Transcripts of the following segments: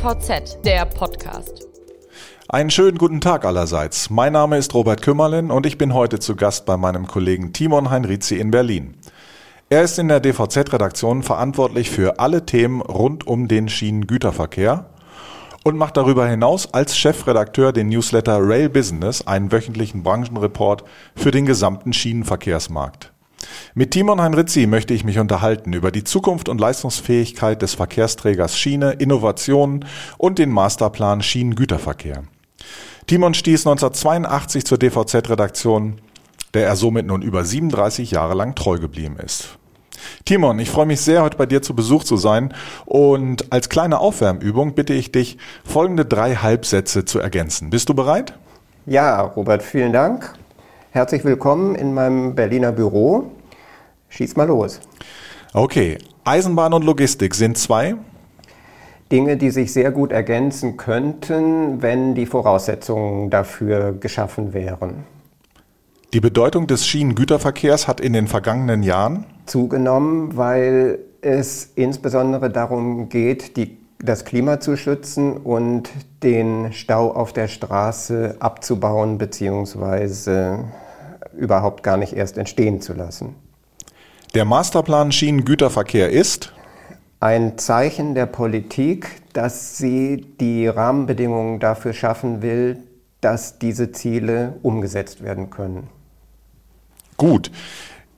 DVZ, der Podcast. Einen schönen guten Tag allerseits. Mein Name ist Robert Kümmerlin und ich bin heute zu Gast bei meinem Kollegen Timon Heinrizi in Berlin. Er ist in der DVZ-Redaktion verantwortlich für alle Themen rund um den Schienengüterverkehr und macht darüber hinaus als Chefredakteur den Newsletter Rail Business, einen wöchentlichen Branchenreport für den gesamten Schienenverkehrsmarkt. Mit Timon Heinrizi möchte ich mich unterhalten über die Zukunft und Leistungsfähigkeit des Verkehrsträgers Schiene, Innovationen und den Masterplan Schienengüterverkehr. Timon stieß 1982 zur DVZ-Redaktion, der er somit nun über 37 Jahre lang treu geblieben ist. Timon, ich freue mich sehr, heute bei dir zu Besuch zu sein. Und als kleine Aufwärmübung bitte ich dich, folgende drei Halbsätze zu ergänzen. Bist du bereit? Ja, Robert, vielen Dank. Herzlich willkommen in meinem Berliner Büro. Schieß mal los. Okay, Eisenbahn und Logistik sind zwei Dinge, die sich sehr gut ergänzen könnten, wenn die Voraussetzungen dafür geschaffen wären. Die Bedeutung des Schienengüterverkehrs hat in den vergangenen Jahren zugenommen, weil es insbesondere darum geht, die, das Klima zu schützen und den Stau auf der Straße abzubauen bzw. überhaupt gar nicht erst entstehen zu lassen. Der Masterplan Schienengüterverkehr ist ein Zeichen der Politik, dass sie die Rahmenbedingungen dafür schaffen will, dass diese Ziele umgesetzt werden können. Gut.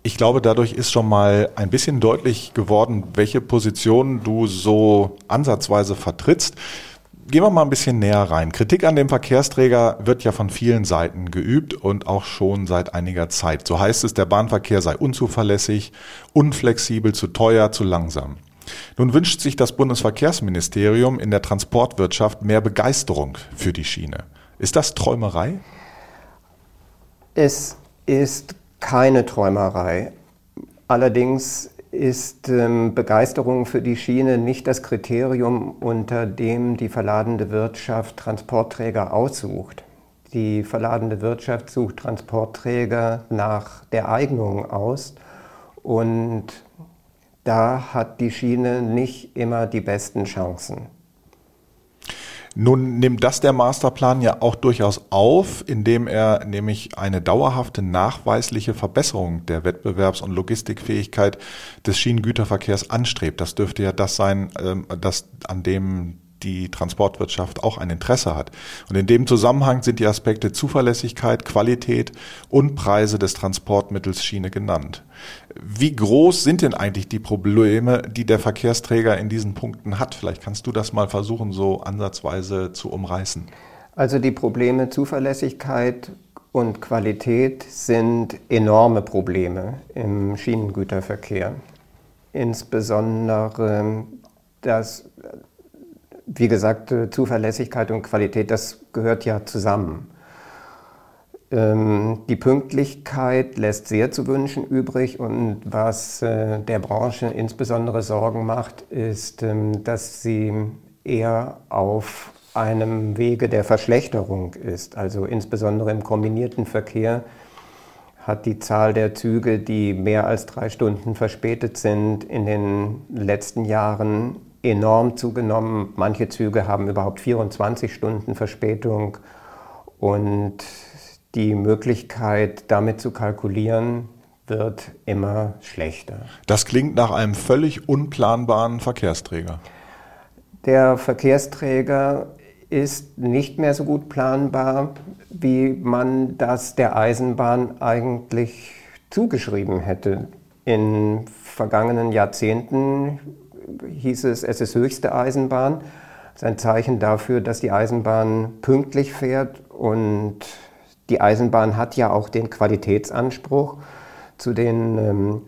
Ich glaube, dadurch ist schon mal ein bisschen deutlich geworden, welche Position du so ansatzweise vertrittst. Gehen wir mal ein bisschen näher rein. Kritik an dem Verkehrsträger wird ja von vielen Seiten geübt und auch schon seit einiger Zeit. So heißt es, der Bahnverkehr sei unzuverlässig, unflexibel, zu teuer, zu langsam. Nun wünscht sich das Bundesverkehrsministerium in der Transportwirtschaft mehr Begeisterung für die Schiene. Ist das Träumerei? Es ist keine Träumerei. Allerdings ist ähm, Begeisterung für die Schiene nicht das Kriterium, unter dem die verladende Wirtschaft Transportträger aussucht. Die verladende Wirtschaft sucht Transportträger nach der Eignung aus und da hat die Schiene nicht immer die besten Chancen. Nun nimmt das der Masterplan ja auch durchaus auf, indem er nämlich eine dauerhafte nachweisliche Verbesserung der Wettbewerbs- und Logistikfähigkeit des Schienengüterverkehrs anstrebt. Das dürfte ja das sein, ähm, das, an dem die Transportwirtschaft auch ein Interesse hat. Und in dem Zusammenhang sind die Aspekte Zuverlässigkeit, Qualität und Preise des Transportmittels Schiene genannt. Wie groß sind denn eigentlich die Probleme, die der Verkehrsträger in diesen Punkten hat? Vielleicht kannst du das mal versuchen, so ansatzweise zu umreißen. Also die Probleme Zuverlässigkeit und Qualität sind enorme Probleme im Schienengüterverkehr. Insbesondere das, wie gesagt, Zuverlässigkeit und Qualität, das gehört ja zusammen. Ähm, die Pünktlichkeit lässt sehr zu wünschen übrig und was äh, der Branche insbesondere Sorgen macht, ist, ähm, dass sie eher auf einem Wege der Verschlechterung ist. Also insbesondere im kombinierten Verkehr hat die Zahl der Züge, die mehr als drei Stunden verspätet sind, in den letzten Jahren enorm zugenommen. Manche Züge haben überhaupt 24 Stunden Verspätung und die Möglichkeit, damit zu kalkulieren, wird immer schlechter. Das klingt nach einem völlig unplanbaren Verkehrsträger. Der Verkehrsträger ist nicht mehr so gut planbar, wie man das der Eisenbahn eigentlich zugeschrieben hätte. In vergangenen Jahrzehnten hieß es, es ist höchste Eisenbahn. Das ist ein Zeichen dafür, dass die Eisenbahn pünktlich fährt und die Eisenbahn hat ja auch den Qualitätsanspruch. Zu den ähm,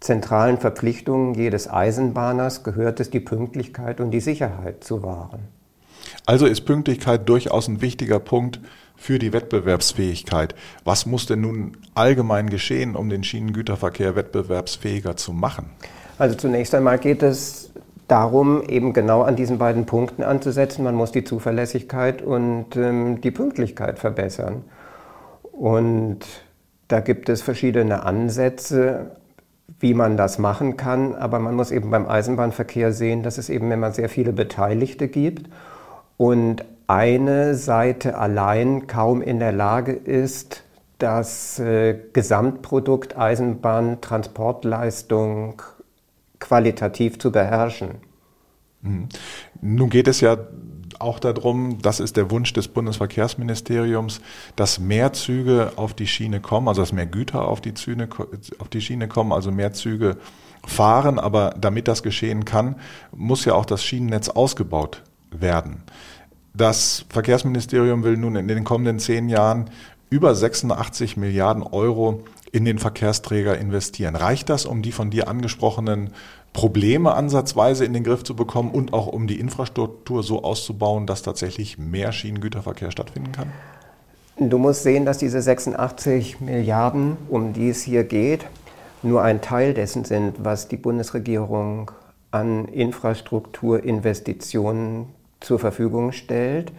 zentralen Verpflichtungen jedes Eisenbahners gehört es, die Pünktlichkeit und die Sicherheit zu wahren. Also ist Pünktlichkeit durchaus ein wichtiger Punkt für die Wettbewerbsfähigkeit. Was muss denn nun allgemein geschehen, um den Schienengüterverkehr wettbewerbsfähiger zu machen? Also zunächst einmal geht es darum, eben genau an diesen beiden Punkten anzusetzen. Man muss die Zuverlässigkeit und ähm, die Pünktlichkeit verbessern. Und da gibt es verschiedene Ansätze. wie man das machen kann. Aber man muss eben beim Eisenbahnverkehr sehen, dass es eben immer sehr viele Beteiligte gibt und eine Seite allein kaum in der Lage ist, das äh, Gesamtprodukt Eisenbahntransportleistung qualitativ zu beherrschen. Mhm. Nun geht es ja auch darum, das ist der Wunsch des Bundesverkehrsministeriums, dass mehr Züge auf die Schiene kommen, also dass mehr Güter auf die, Züge, auf die Schiene kommen, also mehr Züge fahren. Aber damit das geschehen kann, muss ja auch das Schienennetz ausgebaut werden. Das Verkehrsministerium will nun in den kommenden zehn Jahren über 86 Milliarden Euro in den Verkehrsträger investieren. Reicht das, um die von dir angesprochenen Probleme ansatzweise in den Griff zu bekommen und auch um die Infrastruktur so auszubauen, dass tatsächlich mehr Schienengüterverkehr stattfinden kann? Du musst sehen, dass diese 86 Milliarden, um die es hier geht, nur ein Teil dessen sind, was die Bundesregierung an Infrastrukturinvestitionen zur Verfügung stellt.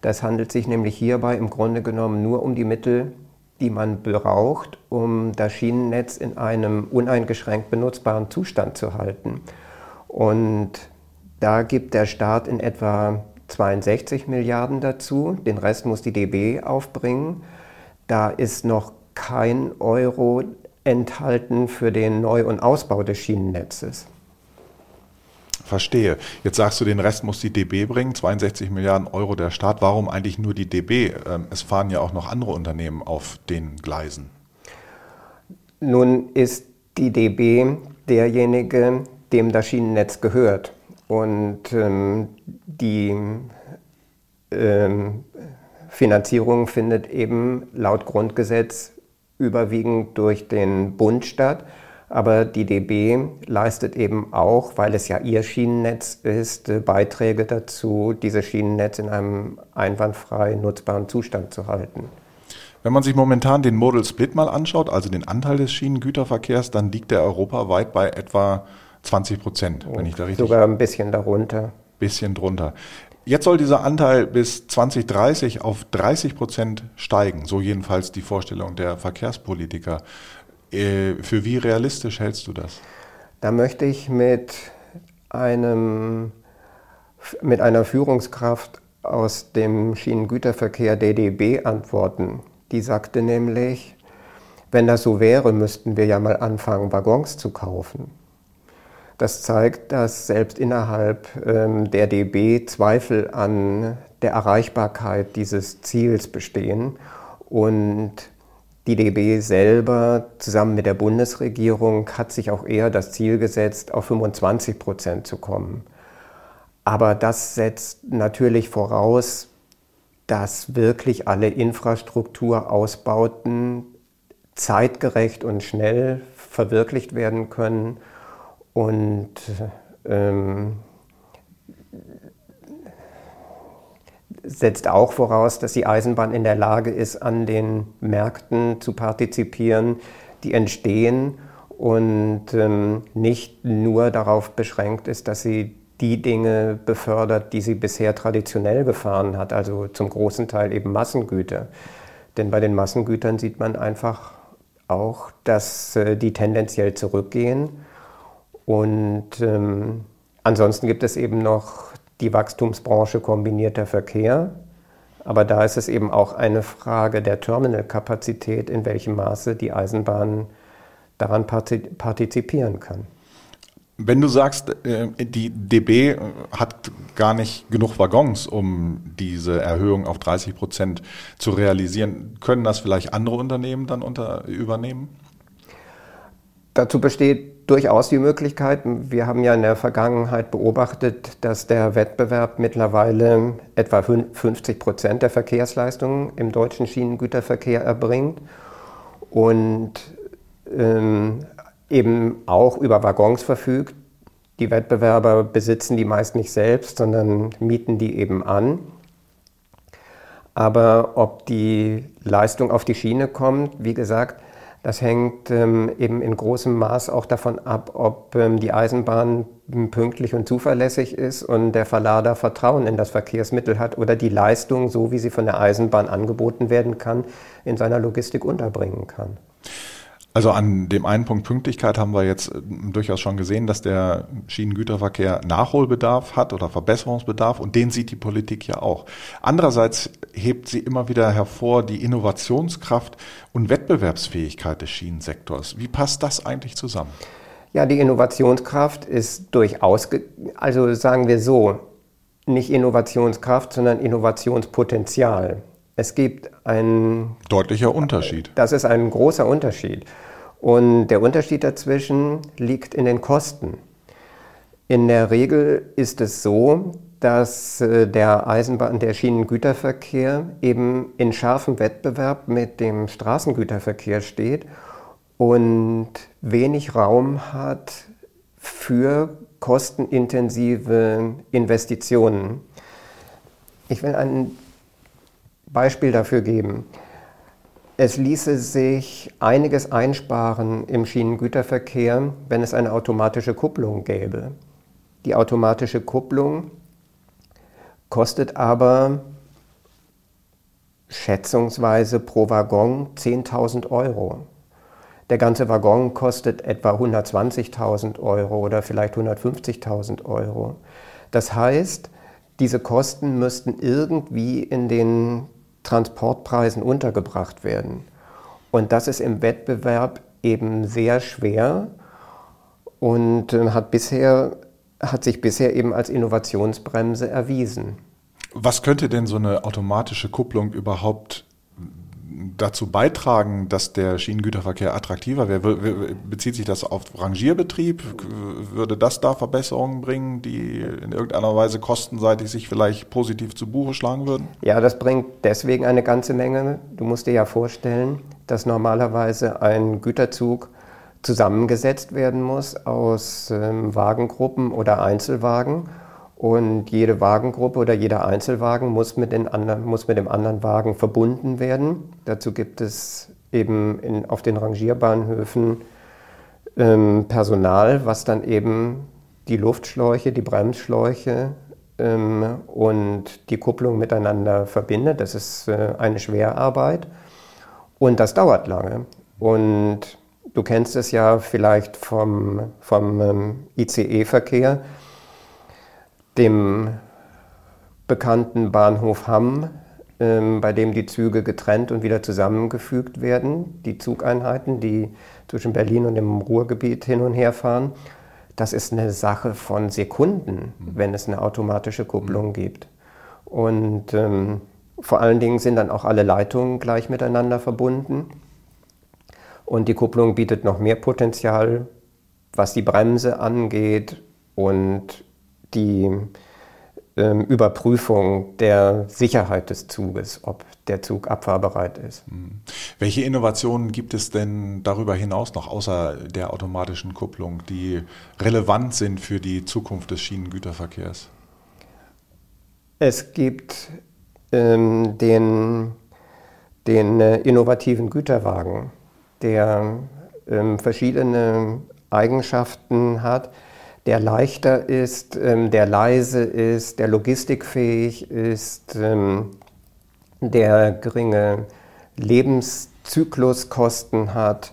Das handelt sich nämlich hierbei im Grunde genommen nur um die Mittel, die man braucht, um das Schienennetz in einem uneingeschränkt benutzbaren Zustand zu halten. Und da gibt der Staat in etwa 62 Milliarden dazu, den Rest muss die DB aufbringen. Da ist noch kein Euro enthalten für den Neu- und Ausbau des Schienennetzes. Verstehe. Jetzt sagst du, den Rest muss die DB bringen, 62 Milliarden Euro der Staat. Warum eigentlich nur die DB? Ähm, es fahren ja auch noch andere Unternehmen auf den Gleisen. Nun ist die DB derjenige, dem das Schienennetz gehört. Und ähm, die ähm, Finanzierung findet eben laut Grundgesetz überwiegend durch den Bund statt. Aber die DB leistet eben auch, weil es ja ihr Schienennetz ist, äh, Beiträge dazu, dieses Schienennetz in einem einwandfrei nutzbaren Zustand zu halten. Wenn man sich momentan den Modal Split mal anschaut, also den Anteil des Schienengüterverkehrs, dann liegt der europaweit bei etwa 20 Prozent, wenn ich da richtig. Sogar ein bisschen darunter. Bisschen drunter. Jetzt soll dieser Anteil bis 2030 auf 30 Prozent steigen, so jedenfalls die Vorstellung der Verkehrspolitiker. Äh, für wie realistisch hältst du das? Da möchte ich mit, einem, mit einer Führungskraft aus dem Schienengüterverkehr DDB antworten. Die sagte nämlich, wenn das so wäre, müssten wir ja mal anfangen, Waggons zu kaufen. Das zeigt, dass selbst innerhalb ähm, der DB Zweifel an der Erreichbarkeit dieses Ziels bestehen und die DB selber zusammen mit der Bundesregierung hat sich auch eher das Ziel gesetzt, auf 25 Prozent zu kommen. Aber das setzt natürlich voraus, dass wirklich alle Infrastrukturausbauten zeitgerecht und schnell verwirklicht werden können. Und ähm, setzt auch voraus, dass die Eisenbahn in der Lage ist, an den Märkten zu partizipieren, die entstehen und ähm, nicht nur darauf beschränkt ist, dass sie die Dinge befördert, die sie bisher traditionell gefahren hat, also zum großen Teil eben Massengüter. Denn bei den Massengütern sieht man einfach auch, dass äh, die tendenziell zurückgehen. Und ähm, ansonsten gibt es eben noch die Wachstumsbranche kombinierter Verkehr. Aber da ist es eben auch eine Frage der Terminalkapazität, in welchem Maße die Eisenbahn daran partizipieren kann. Wenn du sagst, äh, die DB hat gar nicht genug Waggons, um diese Erhöhung auf 30 Prozent zu realisieren, können das vielleicht andere Unternehmen dann unter, übernehmen? Dazu besteht durchaus die Möglichkeit. Wir haben ja in der Vergangenheit beobachtet, dass der Wettbewerb mittlerweile etwa 50 Prozent der Verkehrsleistungen im deutschen Schienengüterverkehr erbringt und ähm, eben auch über Waggons verfügt. Die Wettbewerber besitzen die meist nicht selbst, sondern mieten die eben an. Aber ob die Leistung auf die Schiene kommt, wie gesagt, das hängt ähm, eben in großem Maß auch davon ab, ob ähm, die Eisenbahn pünktlich und zuverlässig ist und der Verlader Vertrauen in das Verkehrsmittel hat oder die Leistung, so wie sie von der Eisenbahn angeboten werden kann, in seiner Logistik unterbringen kann. Also an dem einen Punkt Pünktlichkeit haben wir jetzt äh, durchaus schon gesehen, dass der Schienengüterverkehr Nachholbedarf hat oder Verbesserungsbedarf und den sieht die Politik ja auch. Andererseits hebt sie immer wieder hervor die Innovationskraft und Wettbewerbsfähigkeit des Schienensektors. Wie passt das eigentlich zusammen? Ja, die Innovationskraft ist durchaus, also sagen wir so, nicht Innovationskraft, sondern Innovationspotenzial. Es gibt ein deutlicher Unterschied. Das ist ein großer Unterschied. Und der Unterschied dazwischen liegt in den Kosten. In der Regel ist es so, dass äh, der Eisenbahn, der Schienengüterverkehr eben in scharfem Wettbewerb mit dem Straßengüterverkehr steht und wenig Raum hat für kostenintensive Investitionen. Ich will ein Beispiel dafür geben. Es ließe sich einiges einsparen im Schienengüterverkehr, wenn es eine automatische Kupplung gäbe. Die automatische Kupplung kostet aber schätzungsweise pro Waggon 10.000 Euro. Der ganze Waggon kostet etwa 120.000 Euro oder vielleicht 150.000 Euro. Das heißt, diese Kosten müssten irgendwie in den Transportpreisen untergebracht werden. Und das ist im Wettbewerb eben sehr schwer und äh, hat, bisher, hat sich bisher eben als Innovationsbremse erwiesen. Was könnte denn so eine automatische Kupplung überhaupt dazu beitragen, dass der Schienengüterverkehr attraktiver wäre? Bezieht sich das auf Rangierbetrieb? Würde das da Verbesserungen bringen, die in irgendeiner Weise kostenseitig sich vielleicht positiv zu Buche schlagen würden? Ja, das bringt deswegen eine ganze Menge. Du musst dir ja vorstellen, dass normalerweise ein Güterzug zusammengesetzt werden muss aus ähm, Wagengruppen oder Einzelwagen und jede Wagengruppe oder jeder Einzelwagen muss mit, den anderen, muss mit dem anderen Wagen verbunden werden. Dazu gibt es eben in, auf den Rangierbahnhöfen ähm, Personal, was dann eben die Luftschläuche, die Bremsschläuche ähm, und die Kupplung miteinander verbindet. Das ist äh, eine Schwerarbeit und das dauert lange. Und du kennst es ja vielleicht vom, vom ähm, ICE-Verkehr dem bekannten Bahnhof Hamm, ähm, bei dem die Züge getrennt und wieder zusammengefügt werden, die Zugeinheiten, die zwischen Berlin und dem Ruhrgebiet hin und her fahren. Das ist eine Sache von Sekunden, mhm. wenn es eine automatische Kupplung mhm. gibt. Und ähm, vor allen Dingen sind dann auch alle Leitungen gleich miteinander verbunden. Und die Kupplung bietet noch mehr Potenzial, was die Bremse angeht und die ähm, Überprüfung der Sicherheit des Zuges, ob der Zug abfahrbereit ist. Hm. Welche Innovationen gibt es denn darüber hinaus noch, außer der automatischen Kupplung, die relevant sind für die Zukunft des Schienengüterverkehrs? Es gibt ähm, den, den äh, innovativen Güterwagen, der ähm, verschiedene Eigenschaften hat der leichter ist, ähm, der leise ist, der logistikfähig ist, ähm, der geringe Lebenszykluskosten hat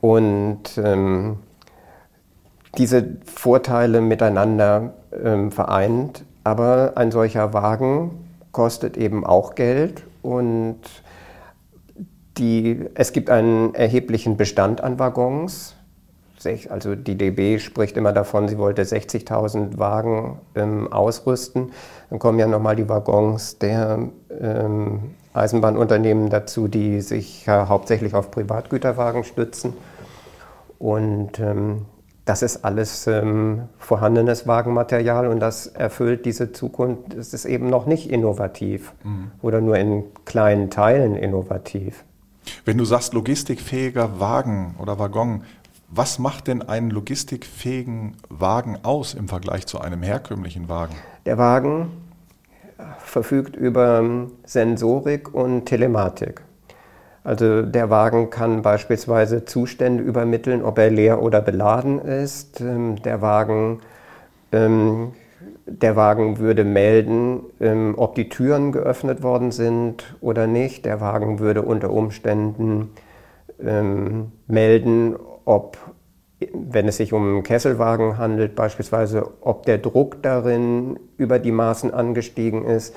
und ähm, diese Vorteile miteinander vereint. Aber ein solcher Wagen kostet eben auch Geld und die, es gibt einen erheblichen Bestand an Waggons also die DB spricht immer davon, sie wollte 60.000 Wagen ähm, ausrüsten. Dann kommen ja nochmal die Waggons der ähm, Eisenbahnunternehmen dazu, die sich ja hauptsächlich auf Privatgüterwagen stützen. Und ähm, das ist alles ähm, vorhandenes Wagenmaterial und das erfüllt diese Zukunft. Es ist eben noch nicht innovativ mhm. oder nur in kleinen Teilen innovativ. Wenn du sagst logistikfähiger Wagen oder Waggon, was macht denn einen logistikfähigen Wagen aus im Vergleich zu einem herkömmlichen Wagen? Der Wagen verfügt über Sensorik und Telematik. Also der Wagen kann beispielsweise Zustände übermitteln, ob er leer oder beladen ist. Ähm, der Wagen, ähm, der Wagen würde melden, ähm, ob die Türen geöffnet worden sind oder nicht. Der Wagen würde unter Umständen melden, ob, wenn es sich um Kesselwagen handelt, beispielsweise, ob der Druck darin über die Maßen angestiegen ist.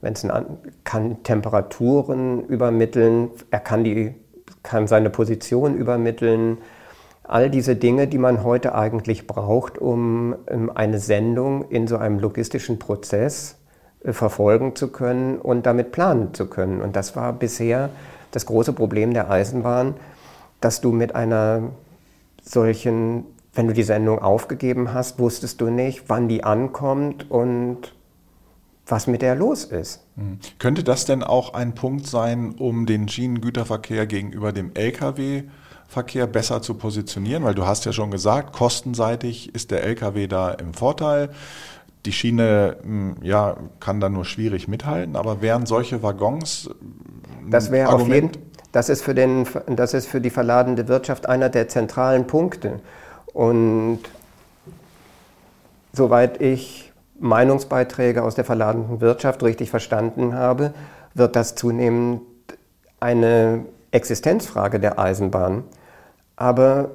Wenn es ein, kann Temperaturen übermitteln, er kann, die, kann seine Position übermitteln. All diese Dinge, die man heute eigentlich braucht, um eine Sendung in so einem logistischen Prozess äh, verfolgen zu können und damit planen zu können. Und das war bisher das große Problem der Eisenbahn, dass du mit einer solchen, wenn du die Sendung aufgegeben hast, wusstest du nicht, wann die ankommt und was mit der los ist. Mhm. Könnte das denn auch ein Punkt sein, um den Schienengüterverkehr gegenüber dem Lkw-Verkehr besser zu positionieren? Weil du hast ja schon gesagt, kostenseitig ist der Lkw da im Vorteil. Die Schiene hm, ja, kann da nur schwierig mithalten, aber wären solche Waggons. Das wäre auf jeden das ist, für den, das ist für die verladene Wirtschaft einer der zentralen Punkte. Und soweit ich Meinungsbeiträge aus der verladenen Wirtschaft richtig verstanden habe, wird das zunehmend eine Existenzfrage der Eisenbahn. Aber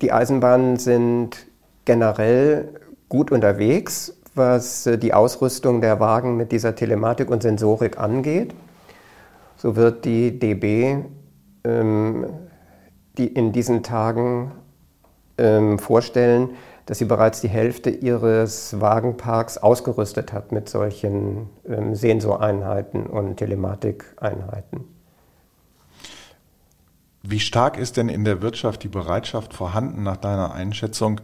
die Eisenbahnen sind generell gut unterwegs was die Ausrüstung der Wagen mit dieser Telematik und Sensorik angeht. So wird die DB ähm, die in diesen Tagen ähm, vorstellen, dass sie bereits die Hälfte ihres Wagenparks ausgerüstet hat mit solchen ähm, Sensoreinheiten und Telematikeinheiten. Wie stark ist denn in der Wirtschaft die Bereitschaft vorhanden, nach deiner Einschätzung,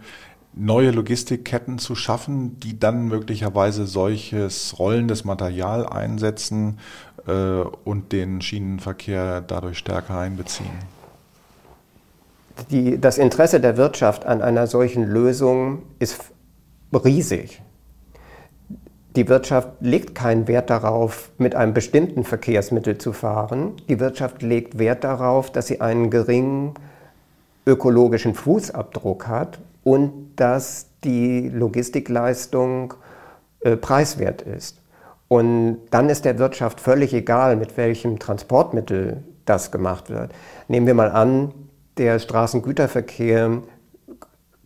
neue Logistikketten zu schaffen, die dann möglicherweise solches rollendes Material einsetzen und den Schienenverkehr dadurch stärker einbeziehen? Die, das Interesse der Wirtschaft an einer solchen Lösung ist riesig. Die Wirtschaft legt keinen Wert darauf, mit einem bestimmten Verkehrsmittel zu fahren. Die Wirtschaft legt Wert darauf, dass sie einen geringen ökologischen Fußabdruck hat und dass die Logistikleistung äh, preiswert ist. Und dann ist der Wirtschaft völlig egal, mit welchem Transportmittel das gemacht wird. Nehmen wir mal an, der Straßengüterverkehr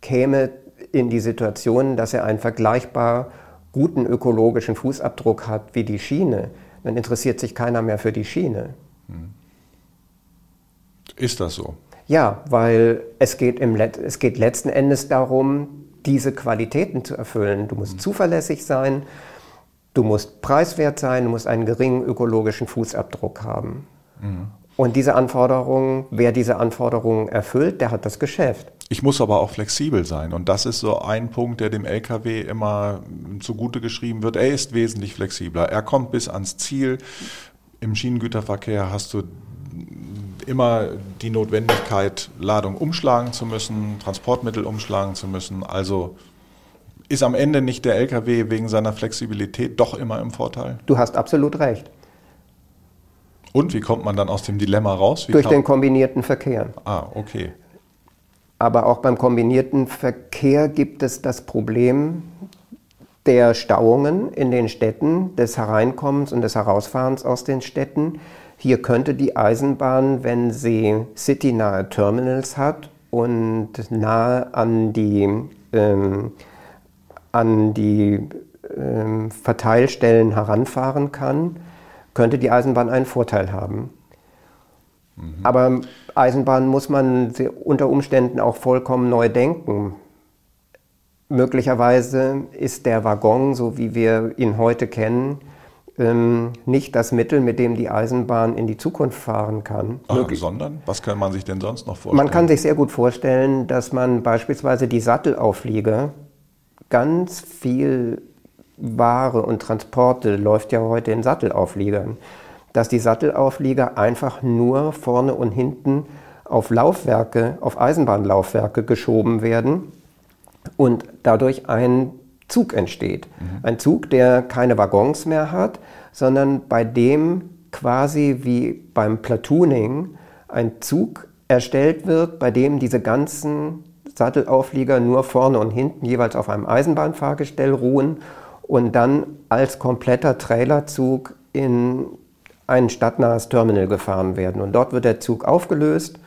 käme in die Situation, dass er einen vergleichbar guten ökologischen Fußabdruck hat wie die Schiene. Dann interessiert sich keiner mehr für die Schiene. Ist das so? Ja, weil es geht, im Let es geht letzten Endes darum, diese Qualitäten zu erfüllen. Du musst mhm. zuverlässig sein, du musst preiswert sein, du musst einen geringen ökologischen Fußabdruck haben. Mhm. Und diese Anforderungen, wer diese Anforderungen erfüllt, der hat das Geschäft. Ich muss aber auch flexibel sein. Und das ist so ein Punkt, der dem LKW immer zugute geschrieben wird. Er ist wesentlich flexibler. Er kommt bis ans Ziel. Im Schienengüterverkehr hast du immer die Notwendigkeit, Ladung umschlagen zu müssen, Transportmittel umschlagen zu müssen. Also ist am Ende nicht der Lkw wegen seiner Flexibilität doch immer im Vorteil? Du hast absolut recht. Und wie kommt man dann aus dem Dilemma raus? Wie Durch den kombinierten Verkehr. Ah, okay. Aber auch beim kombinierten Verkehr gibt es das Problem der Stauungen in den Städten, des Hereinkommens und des Herausfahrens aus den Städten. Hier könnte die Eisenbahn, wenn sie citynahe Terminals hat und nahe an die, ähm, an die ähm, Verteilstellen heranfahren kann, könnte die Eisenbahn einen Vorteil haben. Mhm. Aber Eisenbahn muss man unter Umständen auch vollkommen neu denken. Möglicherweise ist der Waggon, so wie wir ihn heute kennen, ähm, nicht das Mittel, mit dem die Eisenbahn in die Zukunft fahren kann. Ah, sondern? Was kann man sich denn sonst noch vorstellen? Man kann sich sehr gut vorstellen, dass man beispielsweise die Sattelauflieger ganz viel Ware und Transporte läuft ja heute in Sattelaufliegern, dass die Sattelauflieger einfach nur vorne und hinten auf Laufwerke, auf Eisenbahnlaufwerke geschoben werden und dadurch ein Zug entsteht. Mhm. Ein Zug, der keine Waggons mehr hat, sondern bei dem quasi wie beim Platooning ein Zug erstellt wird, bei dem diese ganzen Sattelauflieger nur vorne und hinten jeweils auf einem Eisenbahnfahrgestell ruhen und dann als kompletter Trailerzug in ein stadtnahes Terminal gefahren werden. Und dort wird der Zug aufgelöst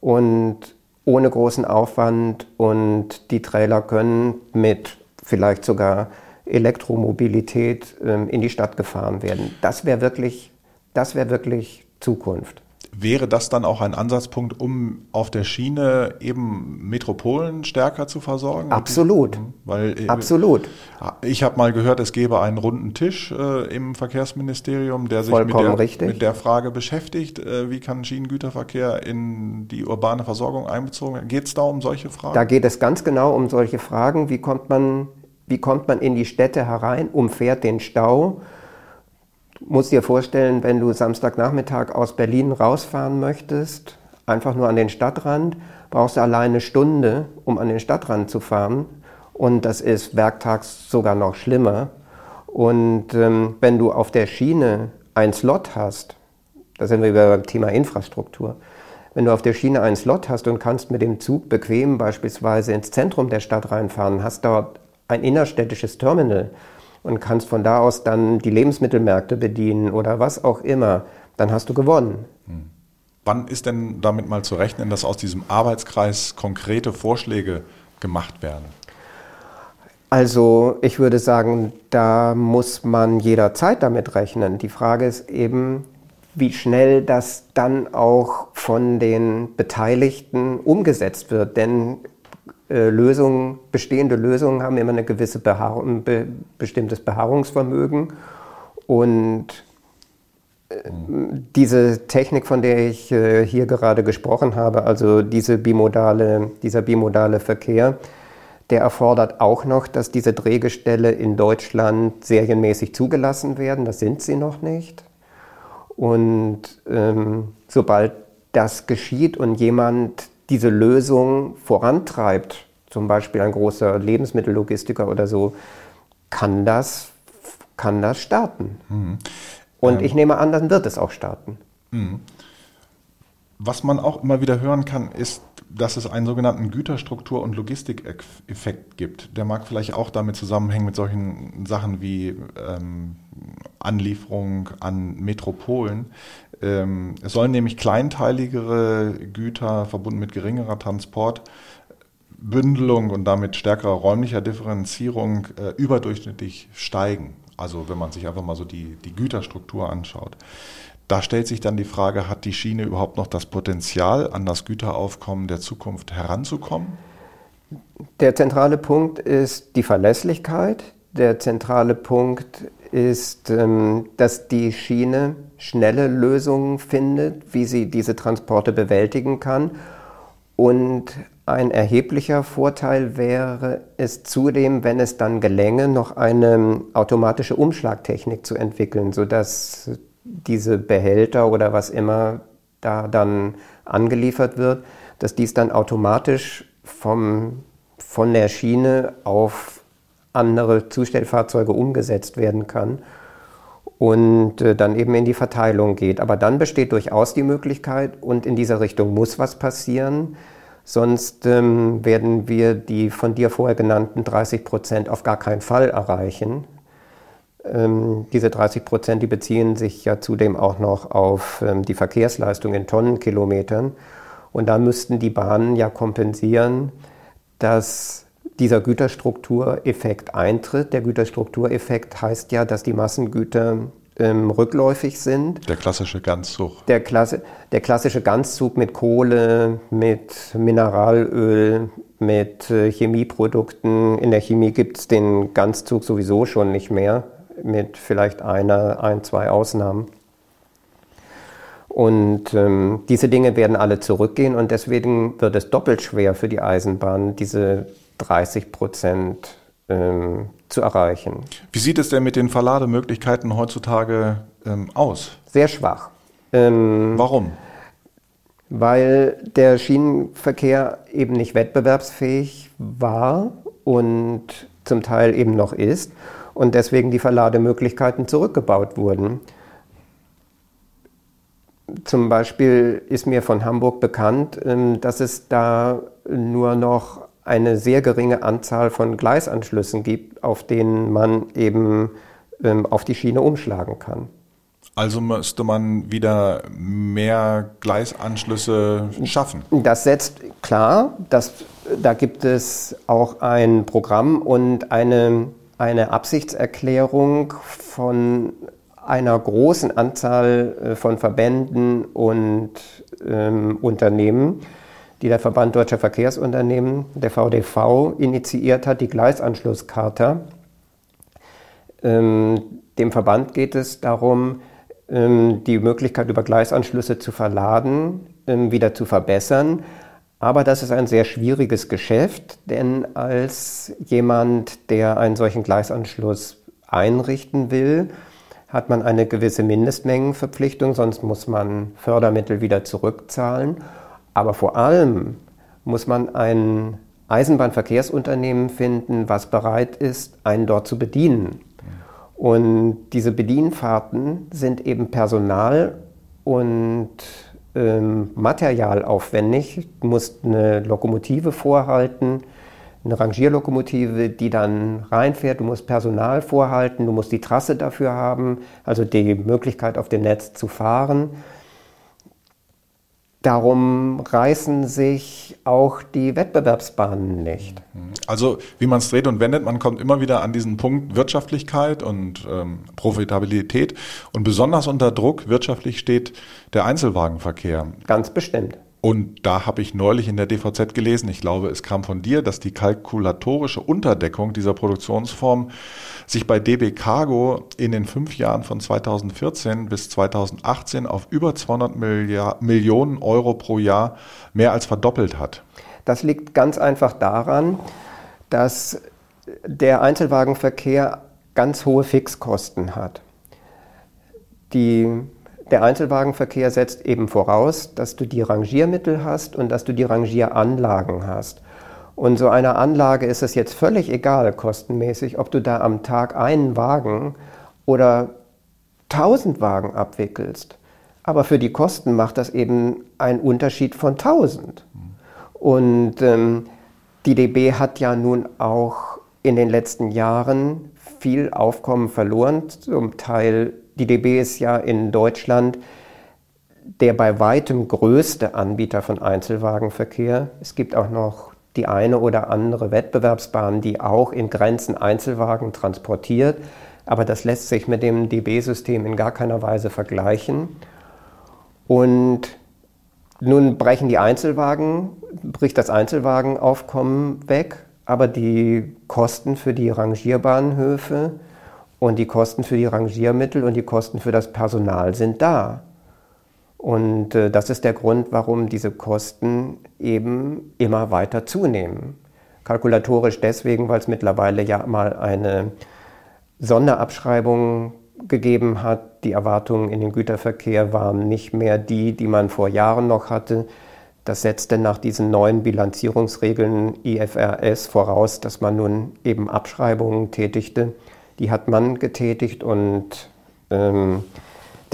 und ohne großen Aufwand und die Trailer können mit vielleicht sogar Elektromobilität ähm, in die Stadt gefahren werden. Das wäre wirklich, das wäre wirklich Zukunft. Wäre das dann auch ein Ansatzpunkt, um auf der Schiene eben Metropolen stärker zu versorgen? Absolut. Weil äh, Absolut. Ich habe mal gehört, es gäbe einen runden Tisch äh, im Verkehrsministerium, der sich mit der, mit der, Frage beschäftigt, äh, wie kann Schienengüterverkehr in die urbane Versorgung einbezogen werden. Geht es da um solche Fragen? Da geht es ganz genau um solche Fragen. Wie kommt man, wie kommt man in die Städte herein, umfährt den Stau? Musst dir vorstellen, wenn du Samstagnachmittag aus Berlin rausfahren möchtest, einfach nur an den Stadtrand, brauchst du alleine eine Stunde, um an den Stadtrand zu fahren. Und das ist werktags sogar noch schlimmer. Und ähm, wenn du auf der Schiene ein Slot hast, da sind wir wieder beim Thema Infrastruktur, wenn du auf der Schiene einen Slot hast und kannst mit dem Zug bequem beispielsweise ins Zentrum der Stadt reinfahren, hast dort ein innerstädtisches Terminal, und kannst von da aus dann die Lebensmittelmärkte bedienen oder was auch immer, dann hast du gewonnen. Hm. Wann ist denn damit mal zu rechnen, dass aus diesem Arbeitskreis konkrete Vorschläge gemacht werden? Also ich würde sagen, da muss man jederzeit damit rechnen. Die Frage ist eben, wie schnell das dann auch von den Beteiligten umgesetzt wird. Denn Lösungen, bestehende Lösungen haben immer eine gewisse Behaar ein be bestimmtes Beharrungsvermögen und äh, diese Technik, von der ich äh, hier gerade gesprochen habe, also diese bimodale, dieser bimodale Verkehr, der erfordert auch noch, dass diese Drehgestelle in Deutschland serienmäßig zugelassen werden. Das sind sie noch nicht. Und ähm, sobald das geschieht und jemand diese Lösung vorantreibt, zum Beispiel ein großer Lebensmittellogistiker oder so, kann das, kann das starten. Mhm. Und ähm, ich nehme an, dann wird es auch starten. Mhm. Was man auch immer wieder hören kann, ist, dass es einen sogenannten Güterstruktur- und Logistikeffekt gibt. Der mag vielleicht auch damit zusammenhängen mit solchen Sachen wie ähm, Anlieferung an Metropolen. Ähm, es sollen nämlich kleinteiligere Güter verbunden mit geringerer Transportbündelung und damit stärkerer räumlicher Differenzierung äh, überdurchschnittlich steigen. Also wenn man sich einfach mal so die, die Güterstruktur anschaut. Da stellt sich dann die Frage, hat die Schiene überhaupt noch das Potenzial, an das Güteraufkommen der Zukunft heranzukommen? Der zentrale Punkt ist die Verlässlichkeit. Der zentrale Punkt ist, ähm, dass die Schiene schnelle Lösungen findet, wie sie diese Transporte bewältigen kann. Und ein erheblicher Vorteil wäre es zudem, wenn es dann gelänge, noch eine automatische Umschlagtechnik zu entwickeln, sodass diese Behälter oder was immer da dann angeliefert wird, dass dies dann automatisch vom, von der Schiene auf andere Zustellfahrzeuge umgesetzt werden kann und äh, dann eben in die Verteilung geht. Aber dann besteht durchaus die Möglichkeit und in dieser Richtung muss was passieren. Sonst ähm, werden wir die von dir vorher genannten 30 Prozent auf gar keinen Fall erreichen. Ähm, diese 30 Prozent, die beziehen sich ja zudem auch noch auf ähm, die Verkehrsleistung in Tonnenkilometern. Und da müssten die Bahnen ja kompensieren, dass dieser Güterstruktureffekt eintritt. Der Güterstruktureffekt heißt ja, dass die Massengüter ähm, rückläufig sind. Der klassische Ganzzug. Der, Klasse, der klassische Ganzzug mit Kohle, mit Mineralöl, mit äh, Chemieprodukten. In der Chemie gibt es den Ganzzug sowieso schon nicht mehr mit vielleicht einer, ein, zwei Ausnahmen. Und ähm, diese Dinge werden alle zurückgehen und deswegen wird es doppelt schwer für die Eisenbahn, diese 30 Prozent ähm, zu erreichen. Wie sieht es denn mit den Verlademöglichkeiten heutzutage ähm, aus? Sehr schwach. Ähm, Warum? Weil der Schienenverkehr eben nicht wettbewerbsfähig war und zum Teil eben noch ist und deswegen die Verlademöglichkeiten zurückgebaut wurden. Zum Beispiel ist mir von Hamburg bekannt, ähm, dass es da nur noch eine sehr geringe Anzahl von Gleisanschlüssen gibt, auf denen man eben ähm, auf die Schiene umschlagen kann. Also müsste man wieder mehr Gleisanschlüsse schaffen. Das setzt klar, dass, da gibt es auch ein Programm und eine, eine Absichtserklärung von einer großen Anzahl äh, von Verbänden und ähm, Unternehmen, die der Verband Deutscher Verkehrsunternehmen, der VDV, initiiert hat, die Gleisanschlusscharta. Ähm, dem Verband geht es darum, ähm, die Möglichkeit über Gleisanschlüsse zu verladen, ähm, wieder zu verbessern. Aber das ist ein sehr schwieriges Geschäft, denn als jemand, der einen solchen Gleisanschluss einrichten will, hat man eine gewisse Mindestmengenverpflichtung, sonst muss man Fördermittel wieder zurückzahlen. Aber vor allem muss man ein Eisenbahnverkehrsunternehmen finden, was bereit ist, einen dort zu bedienen. Und diese Bedienfahrten sind eben personal und ähm, materialaufwendig. Du musst eine Lokomotive vorhalten, eine Rangierlokomotive, die dann reinfährt. Du musst Personal vorhalten, du musst die Trasse dafür haben, also die Möglichkeit auf dem Netz zu fahren. Darum reißen sich auch die Wettbewerbsbahnen nicht. Also wie man es dreht und wendet, man kommt immer wieder an diesen Punkt Wirtschaftlichkeit und ähm, Profitabilität. Und besonders unter Druck wirtschaftlich steht der Einzelwagenverkehr. Ganz bestimmt. Und da habe ich neulich in der DVZ gelesen, ich glaube, es kam von dir, dass die kalkulatorische Unterdeckung dieser Produktionsform sich bei DB Cargo in den fünf Jahren von 2014 bis 2018 auf über 200 Milliard Millionen Euro pro Jahr mehr als verdoppelt hat. Das liegt ganz einfach daran, dass der Einzelwagenverkehr ganz hohe Fixkosten hat. Die der Einzelwagenverkehr setzt eben voraus, dass du die Rangiermittel hast und dass du die Rangieranlagen hast. Und so einer Anlage ist es jetzt völlig egal, kostenmäßig, ob du da am Tag einen Wagen oder tausend Wagen abwickelst. Aber für die Kosten macht das eben einen Unterschied von tausend. Und ähm, die DB hat ja nun auch in den letzten Jahren viel Aufkommen verloren, zum Teil die DB ist ja in Deutschland der bei weitem größte Anbieter von Einzelwagenverkehr. Es gibt auch noch die eine oder andere Wettbewerbsbahn, die auch in Grenzen Einzelwagen transportiert. Aber das lässt sich mit dem DB-System in gar keiner Weise vergleichen. Und nun brechen die Einzelwagen, bricht das Einzelwagenaufkommen weg, aber die Kosten für die Rangierbahnhöfe und die Kosten für die Rangiermittel und die Kosten für das Personal sind da. Und äh, das ist der Grund, warum diese Kosten eben immer weiter zunehmen. Kalkulatorisch deswegen, weil es mittlerweile ja mal eine Sonderabschreibung gegeben hat. Die Erwartungen in den Güterverkehr waren nicht mehr die, die man vor Jahren noch hatte. Das setzte nach diesen neuen Bilanzierungsregeln IFRS voraus, dass man nun eben Abschreibungen tätigte die hat man getätigt und ähm,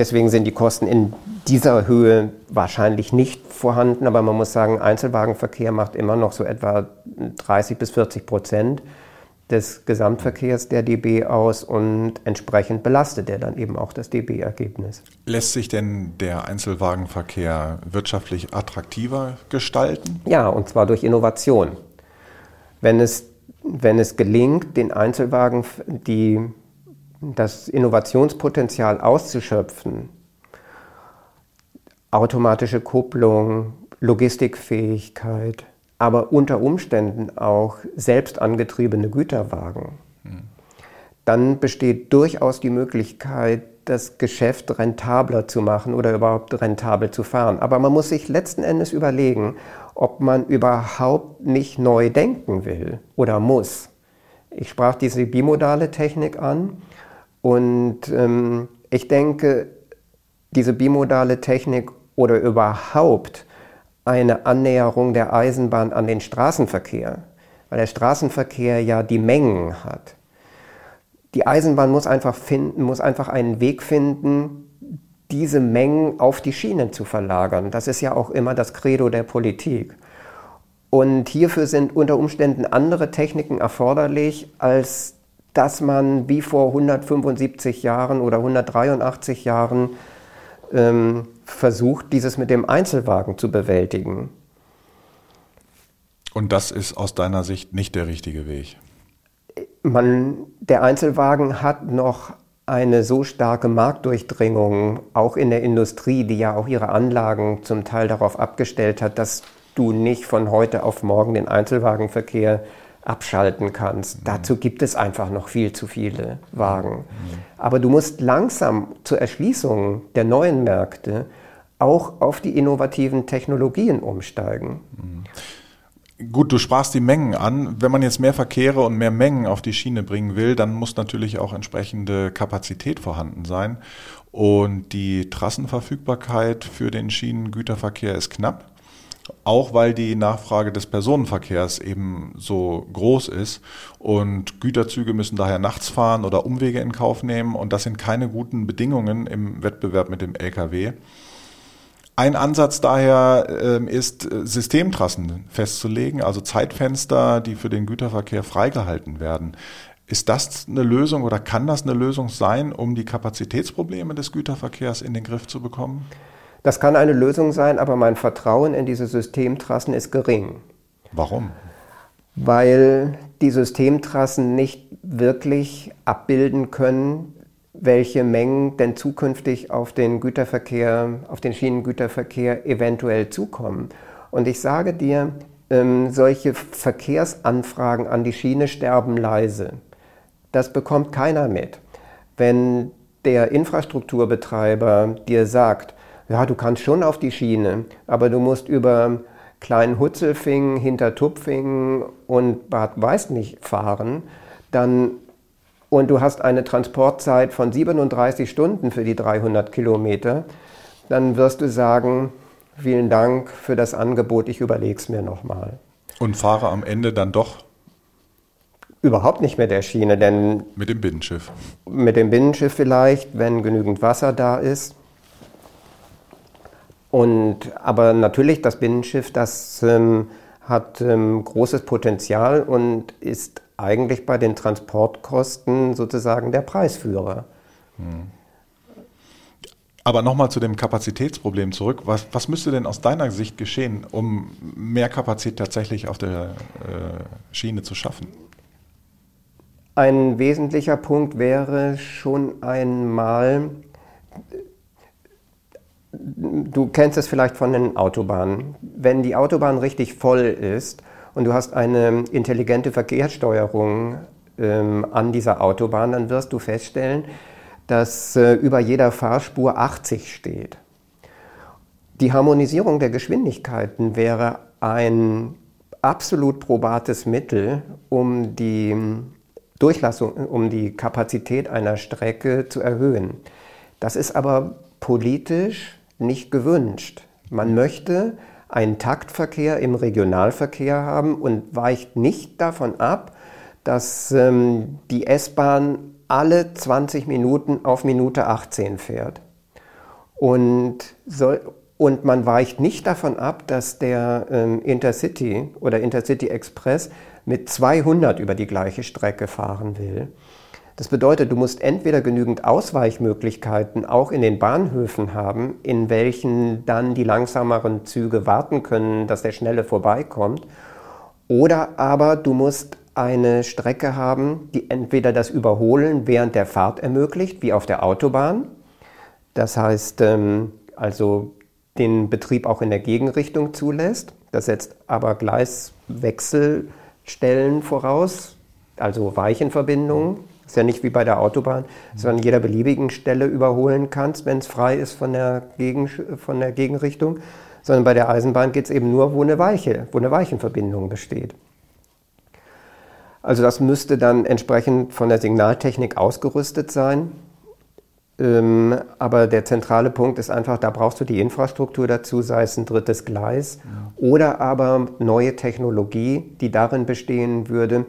deswegen sind die Kosten in dieser Höhe wahrscheinlich nicht vorhanden, aber man muss sagen, Einzelwagenverkehr macht immer noch so etwa 30 bis 40 Prozent des Gesamtverkehrs der DB aus und entsprechend belastet er dann eben auch das DB-Ergebnis. Lässt sich denn der Einzelwagenverkehr wirtschaftlich attraktiver gestalten? Ja, und zwar durch Innovation. Wenn es wenn es gelingt, den Einzelwagen die, das Innovationspotenzial auszuschöpfen, automatische Kupplung, Logistikfähigkeit, aber unter Umständen auch selbst angetriebene Güterwagen, mhm. dann besteht durchaus die Möglichkeit, das Geschäft rentabler zu machen oder überhaupt rentabel zu fahren. Aber man muss sich letzten Endes überlegen, ob man überhaupt nicht neu denken will oder muss. Ich sprach diese bimodale Technik an und ähm, ich denke, diese bimodale Technik oder überhaupt eine Annäherung der Eisenbahn an den Straßenverkehr, weil der Straßenverkehr ja die Mengen hat. Die Eisenbahn muss einfach finden, muss einfach einen Weg finden, diese Mengen auf die Schienen zu verlagern. Das ist ja auch immer das Credo der Politik. Und hierfür sind unter Umständen andere Techniken erforderlich als dass man wie vor 175 Jahren oder 183 Jahren ähm, versucht, dieses mit dem Einzelwagen zu bewältigen. Und das ist aus deiner Sicht nicht der richtige Weg? Man, der Einzelwagen hat noch eine so starke Marktdurchdringung, auch in der Industrie, die ja auch ihre Anlagen zum Teil darauf abgestellt hat, dass du nicht von heute auf morgen den Einzelwagenverkehr abschalten kannst. Mhm. Dazu gibt es einfach noch viel zu viele Wagen. Mhm. Aber du musst langsam zur Erschließung der neuen Märkte auch auf die innovativen Technologien umsteigen. Mhm. Gut, du sprachst die Mengen an. Wenn man jetzt mehr Verkehre und mehr Mengen auf die Schiene bringen will, dann muss natürlich auch entsprechende Kapazität vorhanden sein. Und die Trassenverfügbarkeit für den Schienengüterverkehr ist knapp auch weil die Nachfrage des Personenverkehrs eben so groß ist und Güterzüge müssen daher nachts fahren oder Umwege in Kauf nehmen und das sind keine guten Bedingungen im Wettbewerb mit dem Lkw. Ein Ansatz daher äh, ist, Systemtrassen festzulegen, also Zeitfenster, die für den Güterverkehr freigehalten werden. Ist das eine Lösung oder kann das eine Lösung sein, um die Kapazitätsprobleme des Güterverkehrs in den Griff zu bekommen? Das kann eine Lösung sein, aber mein Vertrauen in diese Systemtrassen ist gering. Warum? Weil die Systemtrassen nicht wirklich abbilden können, welche Mengen denn zukünftig auf den Güterverkehr, auf den Schienengüterverkehr eventuell zukommen. Und ich sage dir, ähm, solche Verkehrsanfragen an die Schiene sterben leise. Das bekommt keiner mit. Wenn der Infrastrukturbetreiber dir sagt, ja, du kannst schon auf die Schiene, aber du musst über Klein Hutzelfingen, Hintertupfingen und Bad Weißnich fahren, dann und du hast eine Transportzeit von 37 Stunden für die 300 Kilometer, dann wirst du sagen, vielen Dank für das Angebot, ich überlege es mir nochmal. Und fahre am Ende dann doch? Überhaupt nicht mit der Schiene, denn... Mit dem Binnenschiff? Mit dem Binnenschiff vielleicht, wenn genügend Wasser da ist. Und, aber natürlich, das Binnenschiff, das ähm, hat ähm, großes Potenzial und ist eigentlich bei den Transportkosten sozusagen der Preisführer. Hm. Aber nochmal zu dem Kapazitätsproblem zurück. Was, was, müsste denn aus deiner Sicht geschehen, um mehr Kapazität tatsächlich auf der äh, Schiene zu schaffen? Ein wesentlicher Punkt wäre schon einmal du kennst es vielleicht von den Autobahnen. Wenn die Autobahn richtig voll ist und du hast eine intelligente Verkehrssteuerung ähm, an dieser Autobahn, dann wirst du feststellen, dass äh, über jeder Fahrspur 80 steht. Die Harmonisierung der Geschwindigkeiten wäre ein absolut probates Mittel, um die Durchlassung, um die Kapazität einer Strecke zu erhöhen. Das ist aber politisch nicht gewünscht. Man möchte einen Taktverkehr im Regionalverkehr haben und weicht nicht davon ab, dass ähm, die S-Bahn alle 20 Minuten auf Minute 18 fährt. Und, soll, und man weicht nicht davon ab, dass der ähm, Intercity oder Intercity Express mit 200 über die gleiche Strecke fahren will. Das bedeutet, du musst entweder genügend Ausweichmöglichkeiten auch in den Bahnhöfen haben, in welchen dann die langsameren Züge warten können, dass der schnelle vorbeikommt, oder aber du musst eine Strecke haben, die entweder das Überholen während der Fahrt ermöglicht, wie auf der Autobahn. Das heißt, ähm, also den Betrieb auch in der Gegenrichtung zulässt. Das setzt aber Gleiswechselstellen voraus, also Weichenverbindungen ist ja nicht wie bei der Autobahn, sondern an jeder beliebigen Stelle überholen kannst, wenn es frei ist von der, Gegen, von der Gegenrichtung. Sondern bei der Eisenbahn geht es eben nur, wo eine Weiche, wo eine Weichenverbindung besteht. Also das müsste dann entsprechend von der Signaltechnik ausgerüstet sein. Ähm, aber der zentrale Punkt ist einfach, da brauchst du die Infrastruktur dazu, sei es ein drittes Gleis ja. oder aber neue Technologie, die darin bestehen würde,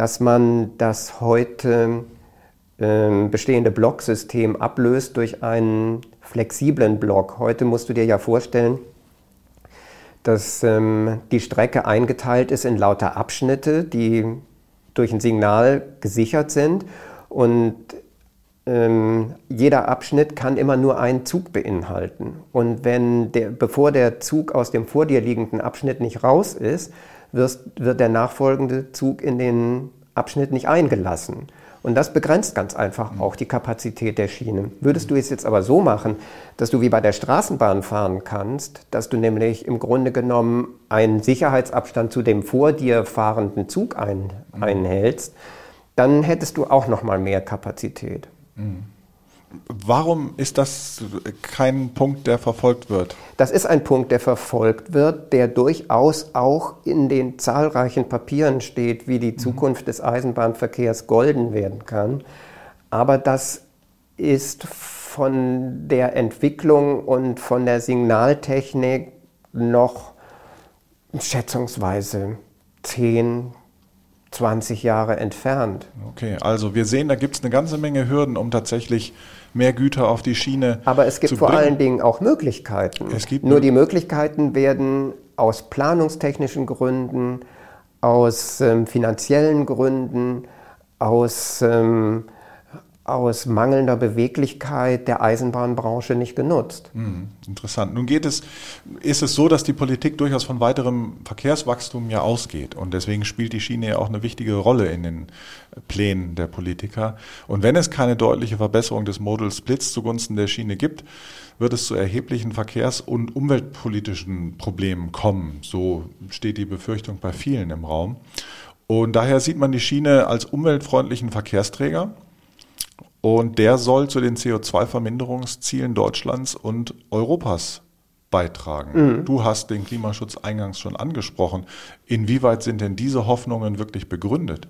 dass man das heute äh, bestehende Blocksystem ablöst durch einen flexiblen Block. Heute musst du dir ja vorstellen, dass ähm, die Strecke eingeteilt ist in lauter Abschnitte, die durch ein Signal gesichert sind und ähm, jeder Abschnitt kann immer nur einen Zug beinhalten. Und wenn der, bevor der Zug aus dem vor dir liegenden Abschnitt nicht raus ist, wirst, wird der nachfolgende Zug in den Abschnitt nicht eingelassen. Und das begrenzt ganz einfach auch die Kapazität der Schiene. Würdest du es jetzt aber so machen, dass du wie bei der Straßenbahn fahren kannst, dass du nämlich im Grunde genommen einen Sicherheitsabstand zu dem vor dir fahrenden Zug ein, einhältst, dann hättest du auch noch mal mehr Kapazität. Mhm. Warum ist das kein Punkt, der verfolgt wird? Das ist ein Punkt, der verfolgt wird, der durchaus auch in den zahlreichen Papieren steht, wie die mhm. Zukunft des Eisenbahnverkehrs golden werden kann. Aber das ist von der Entwicklung und von der Signaltechnik noch schätzungsweise 10, 20 Jahre entfernt. Okay, also wir sehen, da gibt es eine ganze Menge Hürden, um tatsächlich mehr Güter auf die Schiene Aber es gibt vor bringen. allen Dingen auch Möglichkeiten. Es gibt Nur die Möglichkeiten werden aus planungstechnischen Gründen, aus ähm, finanziellen Gründen, aus ähm, aus mangelnder Beweglichkeit der Eisenbahnbranche nicht genutzt. Hm, interessant. Nun geht es, ist es so, dass die Politik durchaus von weiterem Verkehrswachstum ja ausgeht. Und deswegen spielt die Schiene ja auch eine wichtige Rolle in den Plänen der Politiker. Und wenn es keine deutliche Verbesserung des Modal Splits zugunsten der Schiene gibt, wird es zu erheblichen verkehrs- und umweltpolitischen Problemen kommen. So steht die Befürchtung bei vielen im Raum. Und daher sieht man die Schiene als umweltfreundlichen Verkehrsträger und der soll zu den CO2-Verminderungszielen Deutschlands und Europas beitragen. Mhm. Du hast den Klimaschutz eingangs schon angesprochen. Inwieweit sind denn diese Hoffnungen wirklich begründet?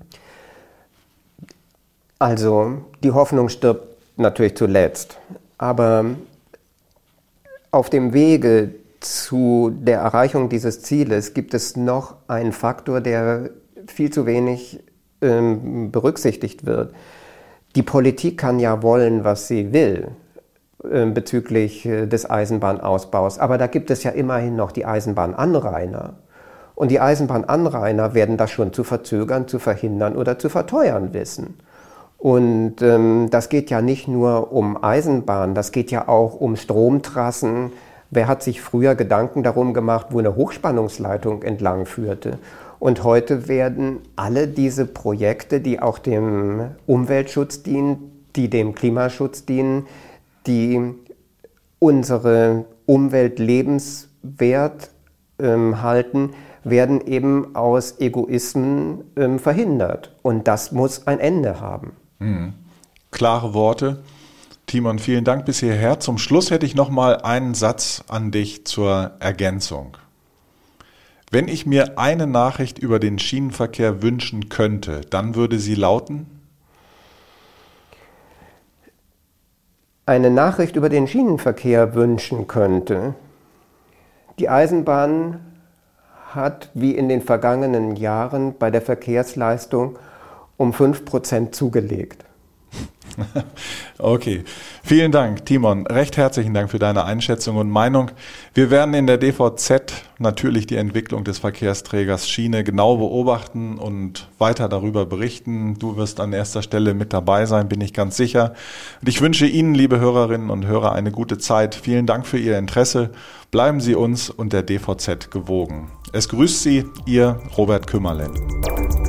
Also, die Hoffnung stirbt natürlich zuletzt. Aber auf dem Wege zu der Erreichung dieses Zieles gibt es noch einen Faktor, der viel zu wenig ähm, berücksichtigt wird. Die Politik kann ja wollen, was sie will äh, bezüglich äh, des Eisenbahnausbaus. Aber da gibt es ja immerhin noch die Eisenbahnanrainer. Und die Eisenbahnanrainer werden das schon zu verzögern, zu verhindern oder zu verteuern wissen. Und ähm, das geht ja nicht nur um Eisenbahn, das geht ja auch um Stromtrassen. Wer hat sich früher Gedanken darum gemacht, wo eine Hochspannungsleitung entlang führte? Und heute werden alle diese Projekte, die auch dem Umweltschutz dienen, die dem Klimaschutz dienen, die unsere Umwelt lebenswert ähm, halten, werden eben aus Egoismen ähm, verhindert. Und das muss ein Ende haben. Mhm. Klare Worte. Timon, vielen Dank bis hierher. Zum Schluss hätte ich noch mal einen Satz an dich zur Ergänzung. Wenn ich mir eine Nachricht über den Schienenverkehr wünschen könnte, dann würde sie lauten? Eine Nachricht über den Schienenverkehr wünschen könnte. Die Eisenbahn hat wie in den vergangenen Jahren bei der Verkehrsleistung um 5% zugelegt. Okay, vielen Dank, Timon. Recht herzlichen Dank für deine Einschätzung und Meinung. Wir werden in der DVZ natürlich die Entwicklung des Verkehrsträgers Schiene genau beobachten und weiter darüber berichten. Du wirst an erster Stelle mit dabei sein, bin ich ganz sicher. Und ich wünsche Ihnen, liebe Hörerinnen und Hörer, eine gute Zeit. Vielen Dank für Ihr Interesse. Bleiben Sie uns und der DVZ gewogen. Es grüßt Sie, Ihr Robert Kümmerlen.